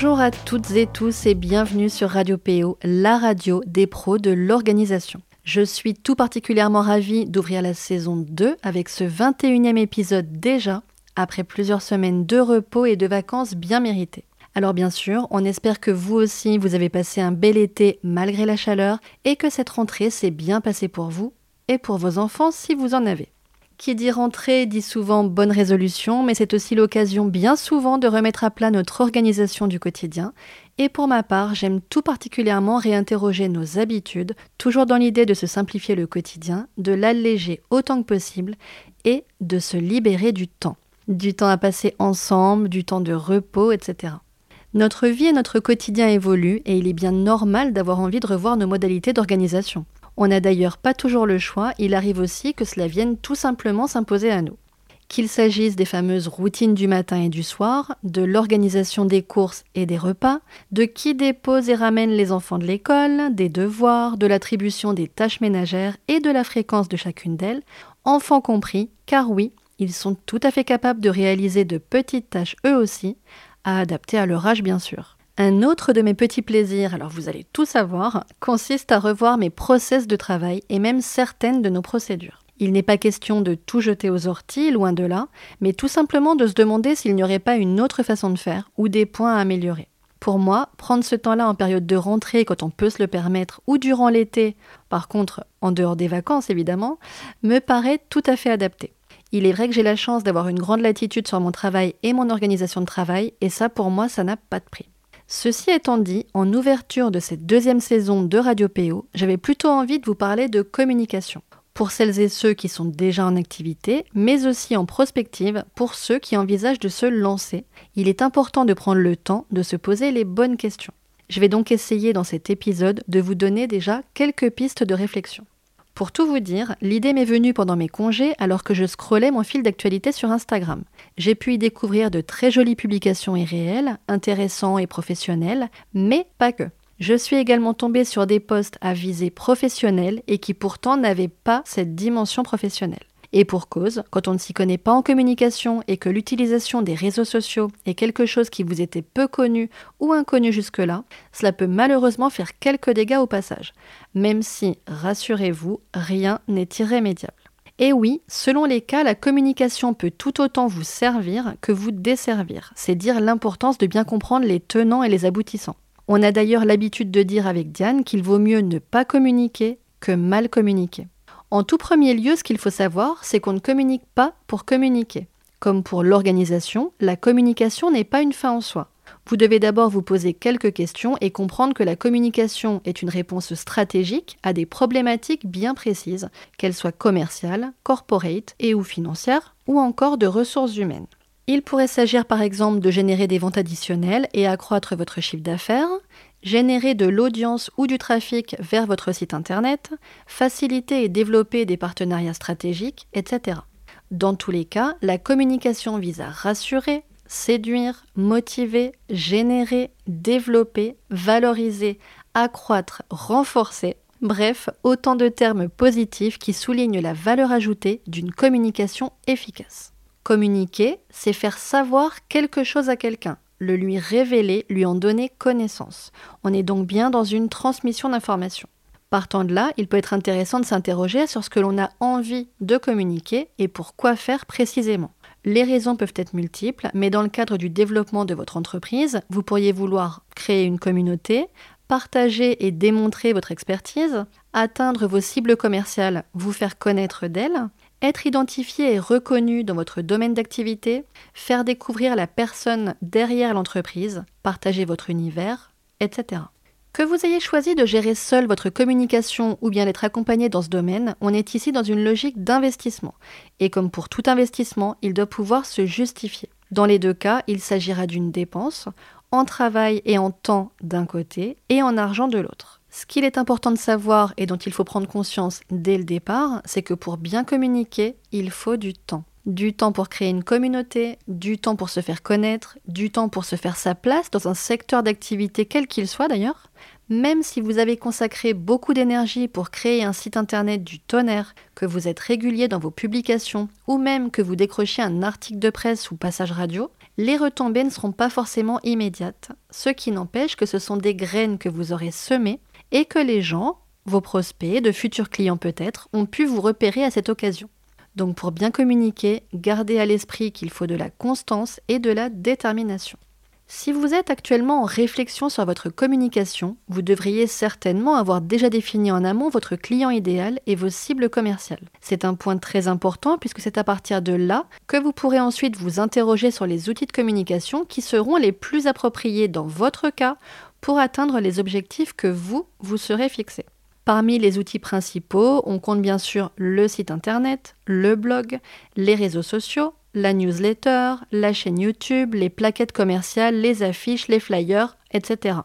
Bonjour à toutes et tous et bienvenue sur Radio PO, la radio des pros de l'organisation. Je suis tout particulièrement ravie d'ouvrir la saison 2 avec ce 21e épisode déjà, après plusieurs semaines de repos et de vacances bien méritées. Alors bien sûr, on espère que vous aussi, vous avez passé un bel été malgré la chaleur et que cette rentrée s'est bien passée pour vous et pour vos enfants si vous en avez. Qui dit rentrée dit souvent bonne résolution, mais c'est aussi l'occasion bien souvent de remettre à plat notre organisation du quotidien. Et pour ma part, j'aime tout particulièrement réinterroger nos habitudes, toujours dans l'idée de se simplifier le quotidien, de l'alléger autant que possible et de se libérer du temps. Du temps à passer ensemble, du temps de repos, etc. Notre vie et notre quotidien évoluent et il est bien normal d'avoir envie de revoir nos modalités d'organisation. On n'a d'ailleurs pas toujours le choix, il arrive aussi que cela vienne tout simplement s'imposer à nous. Qu'il s'agisse des fameuses routines du matin et du soir, de l'organisation des courses et des repas, de qui dépose et ramène les enfants de l'école, des devoirs, de l'attribution des tâches ménagères et de la fréquence de chacune d'elles, enfants compris, car oui, ils sont tout à fait capables de réaliser de petites tâches eux aussi, à adapter à leur âge bien sûr. Un autre de mes petits plaisirs, alors vous allez tout savoir, consiste à revoir mes process de travail et même certaines de nos procédures. Il n'est pas question de tout jeter aux orties, loin de là, mais tout simplement de se demander s'il n'y aurait pas une autre façon de faire ou des points à améliorer. Pour moi, prendre ce temps-là en période de rentrée quand on peut se le permettre ou durant l'été, par contre en dehors des vacances évidemment, me paraît tout à fait adapté. Il est vrai que j'ai la chance d'avoir une grande latitude sur mon travail et mon organisation de travail, et ça pour moi ça n'a pas de prix. Ceci étant dit, en ouverture de cette deuxième saison de Radio PO, j'avais plutôt envie de vous parler de communication. Pour celles et ceux qui sont déjà en activité, mais aussi en prospective pour ceux qui envisagent de se lancer, il est important de prendre le temps de se poser les bonnes questions. Je vais donc essayer dans cet épisode de vous donner déjà quelques pistes de réflexion. Pour tout vous dire, l'idée m'est venue pendant mes congés alors que je scrollais mon fil d'actualité sur Instagram. J'ai pu y découvrir de très jolies publications irréelles, intéressants et professionnels, mais pas que. Je suis également tombée sur des posts à visée professionnelle et qui pourtant n'avaient pas cette dimension professionnelle. Et pour cause, quand on ne s'y connaît pas en communication et que l'utilisation des réseaux sociaux est quelque chose qui vous était peu connu ou inconnu jusque-là, cela peut malheureusement faire quelques dégâts au passage, même si, rassurez-vous, rien n'est irrémédiable. Et oui, selon les cas, la communication peut tout autant vous servir que vous desservir. C'est dire l'importance de bien comprendre les tenants et les aboutissants. On a d'ailleurs l'habitude de dire avec Diane qu'il vaut mieux ne pas communiquer que mal communiquer. En tout premier lieu, ce qu'il faut savoir, c'est qu'on ne communique pas pour communiquer. Comme pour l'organisation, la communication n'est pas une fin en soi. Vous devez d'abord vous poser quelques questions et comprendre que la communication est une réponse stratégique à des problématiques bien précises, qu'elles soient commerciales, corporate et ou financières, ou encore de ressources humaines. Il pourrait s'agir par exemple de générer des ventes additionnelles et accroître votre chiffre d'affaires, générer de l'audience ou du trafic vers votre site internet, faciliter et développer des partenariats stratégiques, etc. Dans tous les cas, la communication vise à rassurer, séduire, motiver, générer, développer, valoriser, accroître, renforcer, bref, autant de termes positifs qui soulignent la valeur ajoutée d'une communication efficace. Communiquer, c'est faire savoir quelque chose à quelqu'un, le lui révéler, lui en donner connaissance. On est donc bien dans une transmission d'informations. Partant de là, il peut être intéressant de s'interroger sur ce que l'on a envie de communiquer et pour quoi faire précisément. Les raisons peuvent être multiples, mais dans le cadre du développement de votre entreprise, vous pourriez vouloir créer une communauté, partager et démontrer votre expertise, atteindre vos cibles commerciales, vous faire connaître d'elles, être identifié et reconnu dans votre domaine d'activité, faire découvrir la personne derrière l'entreprise, partager votre univers, etc. Que vous ayez choisi de gérer seul votre communication ou bien d'être accompagné dans ce domaine, on est ici dans une logique d'investissement. Et comme pour tout investissement, il doit pouvoir se justifier. Dans les deux cas, il s'agira d'une dépense, en travail et en temps d'un côté, et en argent de l'autre. Ce qu'il est important de savoir et dont il faut prendre conscience dès le départ, c'est que pour bien communiquer, il faut du temps. Du temps pour créer une communauté, du temps pour se faire connaître, du temps pour se faire sa place dans un secteur d'activité quel qu'il soit d'ailleurs. Même si vous avez consacré beaucoup d'énergie pour créer un site internet du tonnerre, que vous êtes régulier dans vos publications, ou même que vous décrochiez un article de presse ou passage radio, les retombées ne seront pas forcément immédiates, ce qui n'empêche que ce sont des graines que vous aurez semées et que les gens, vos prospects, de futurs clients peut-être, ont pu vous repérer à cette occasion. Donc pour bien communiquer, gardez à l'esprit qu'il faut de la constance et de la détermination. Si vous êtes actuellement en réflexion sur votre communication, vous devriez certainement avoir déjà défini en amont votre client idéal et vos cibles commerciales. C'est un point très important puisque c'est à partir de là que vous pourrez ensuite vous interroger sur les outils de communication qui seront les plus appropriés dans votre cas pour atteindre les objectifs que vous vous serez fixés. Parmi les outils principaux, on compte bien sûr le site internet, le blog, les réseaux sociaux, la newsletter, la chaîne YouTube, les plaquettes commerciales, les affiches, les flyers, etc.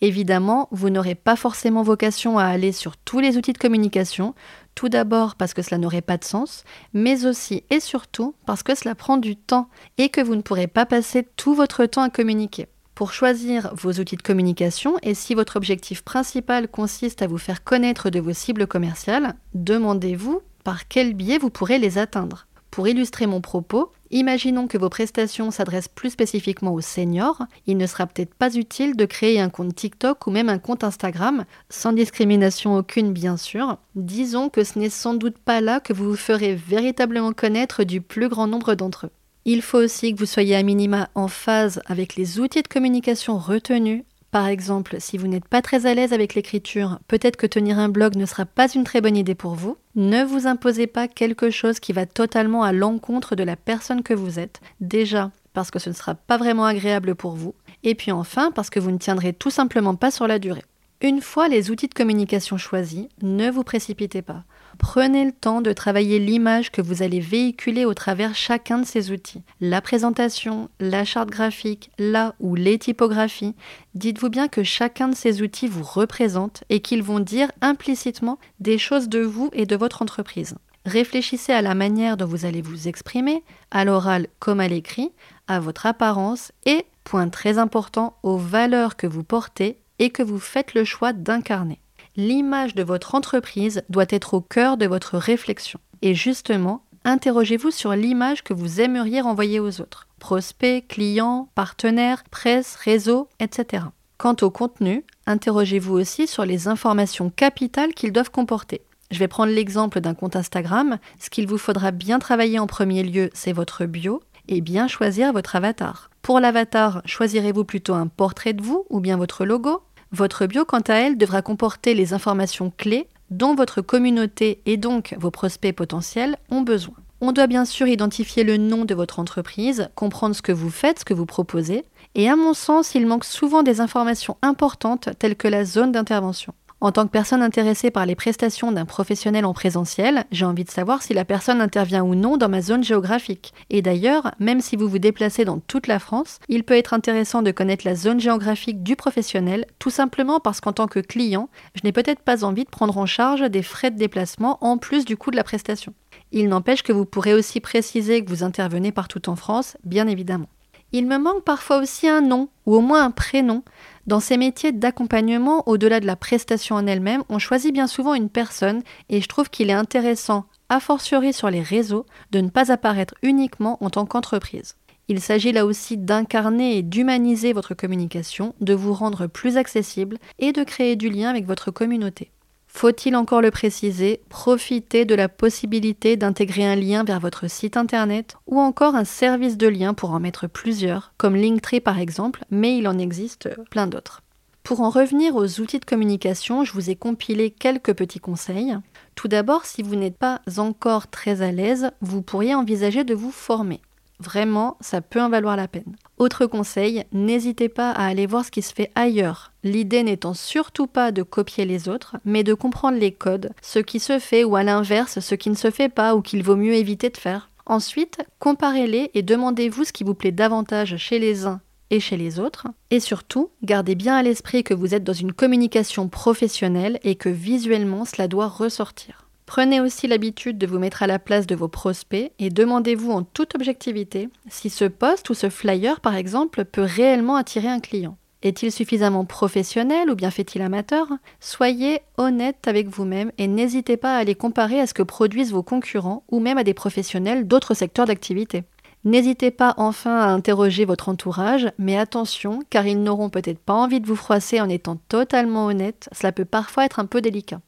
Évidemment, vous n'aurez pas forcément vocation à aller sur tous les outils de communication, tout d'abord parce que cela n'aurait pas de sens, mais aussi et surtout parce que cela prend du temps et que vous ne pourrez pas passer tout votre temps à communiquer. Pour choisir vos outils de communication et si votre objectif principal consiste à vous faire connaître de vos cibles commerciales, demandez-vous par quel biais vous pourrez les atteindre. Pour illustrer mon propos, imaginons que vos prestations s'adressent plus spécifiquement aux seniors. Il ne sera peut-être pas utile de créer un compte TikTok ou même un compte Instagram, sans discrimination aucune bien sûr. Disons que ce n'est sans doute pas là que vous vous ferez véritablement connaître du plus grand nombre d'entre eux. Il faut aussi que vous soyez à minima en phase avec les outils de communication retenus par exemple, si vous n'êtes pas très à l'aise avec l'écriture, peut-être que tenir un blog ne sera pas une très bonne idée pour vous. Ne vous imposez pas quelque chose qui va totalement à l'encontre de la personne que vous êtes. Déjà, parce que ce ne sera pas vraiment agréable pour vous. Et puis enfin, parce que vous ne tiendrez tout simplement pas sur la durée. Une fois les outils de communication choisis, ne vous précipitez pas. Prenez le temps de travailler l'image que vous allez véhiculer au travers chacun de ces outils. La présentation, la charte graphique, la ou les typographies. Dites-vous bien que chacun de ces outils vous représente et qu'ils vont dire implicitement des choses de vous et de votre entreprise. Réfléchissez à la manière dont vous allez vous exprimer, à l'oral comme à l'écrit, à votre apparence et, point très important, aux valeurs que vous portez et que vous faites le choix d'incarner l'image de votre entreprise doit être au cœur de votre réflexion. Et justement, interrogez-vous sur l'image que vous aimeriez renvoyer aux autres. Prospects, clients, partenaires, presse, réseau, etc. Quant au contenu, interrogez-vous aussi sur les informations capitales qu'ils doivent comporter. Je vais prendre l'exemple d'un compte Instagram. Ce qu'il vous faudra bien travailler en premier lieu, c'est votre bio et bien choisir votre avatar. Pour l'avatar, choisirez-vous plutôt un portrait de vous ou bien votre logo? Votre bio, quant à elle, devra comporter les informations clés dont votre communauté et donc vos prospects potentiels ont besoin. On doit bien sûr identifier le nom de votre entreprise, comprendre ce que vous faites, ce que vous proposez, et à mon sens, il manque souvent des informations importantes telles que la zone d'intervention. En tant que personne intéressée par les prestations d'un professionnel en présentiel, j'ai envie de savoir si la personne intervient ou non dans ma zone géographique. Et d'ailleurs, même si vous vous déplacez dans toute la France, il peut être intéressant de connaître la zone géographique du professionnel, tout simplement parce qu'en tant que client, je n'ai peut-être pas envie de prendre en charge des frais de déplacement en plus du coût de la prestation. Il n'empêche que vous pourrez aussi préciser que vous intervenez partout en France, bien évidemment. Il me manque parfois aussi un nom, ou au moins un prénom, dans ces métiers d'accompagnement, au-delà de la prestation en elle-même, on choisit bien souvent une personne et je trouve qu'il est intéressant, a fortiori sur les réseaux, de ne pas apparaître uniquement en tant qu'entreprise. Il s'agit là aussi d'incarner et d'humaniser votre communication, de vous rendre plus accessible et de créer du lien avec votre communauté. Faut-il encore le préciser, profitez de la possibilité d'intégrer un lien vers votre site internet ou encore un service de lien pour en mettre plusieurs, comme Linktree par exemple, mais il en existe plein d'autres. Pour en revenir aux outils de communication, je vous ai compilé quelques petits conseils. Tout d'abord, si vous n'êtes pas encore très à l'aise, vous pourriez envisager de vous former. Vraiment, ça peut en valoir la peine. Autre conseil, n'hésitez pas à aller voir ce qui se fait ailleurs. L'idée n'étant surtout pas de copier les autres, mais de comprendre les codes, ce qui se fait ou à l'inverse, ce qui ne se fait pas ou qu'il vaut mieux éviter de faire. Ensuite, comparez-les et demandez-vous ce qui vous plaît davantage chez les uns et chez les autres. Et surtout, gardez bien à l'esprit que vous êtes dans une communication professionnelle et que visuellement cela doit ressortir. Prenez aussi l'habitude de vous mettre à la place de vos prospects et demandez-vous en toute objectivité si ce poste ou ce flyer par exemple peut réellement attirer un client. Est-il suffisamment professionnel ou bien fait-il amateur? Soyez honnête avec vous-même et n'hésitez pas à les comparer à ce que produisent vos concurrents ou même à des professionnels d'autres secteurs d'activité. N'hésitez pas enfin à interroger votre entourage, mais attention, car ils n'auront peut-être pas envie de vous froisser en étant totalement honnête, cela peut parfois être un peu délicat.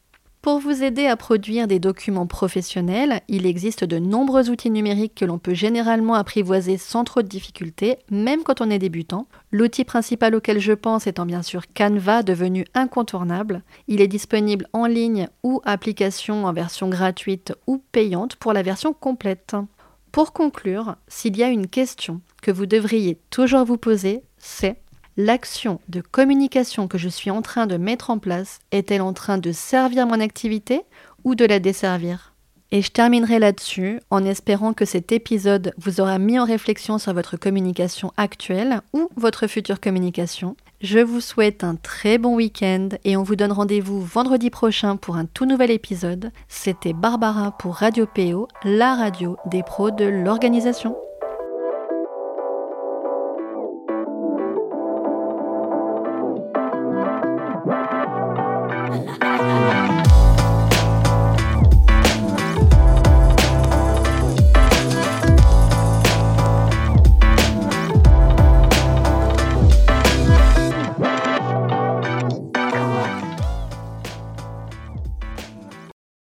Pour vous aider à produire des documents professionnels, il existe de nombreux outils numériques que l'on peut généralement apprivoiser sans trop de difficultés, même quand on est débutant. L'outil principal auquel je pense étant bien sûr Canva, devenu incontournable. Il est disponible en ligne ou application en version gratuite ou payante pour la version complète. Pour conclure, s'il y a une question que vous devriez toujours vous poser, c'est l'action de communication que je suis en train de mettre en place est-elle en train de servir mon activité ou de la desservir? Et je terminerai là-dessus en espérant que cet épisode vous aura mis en réflexion sur votre communication actuelle ou votre future communication. Je vous souhaite un très bon week-end et on vous donne rendez-vous vendredi prochain pour un tout nouvel épisode. C'était Barbara pour Radio PO, la radio des pros de l'organisation.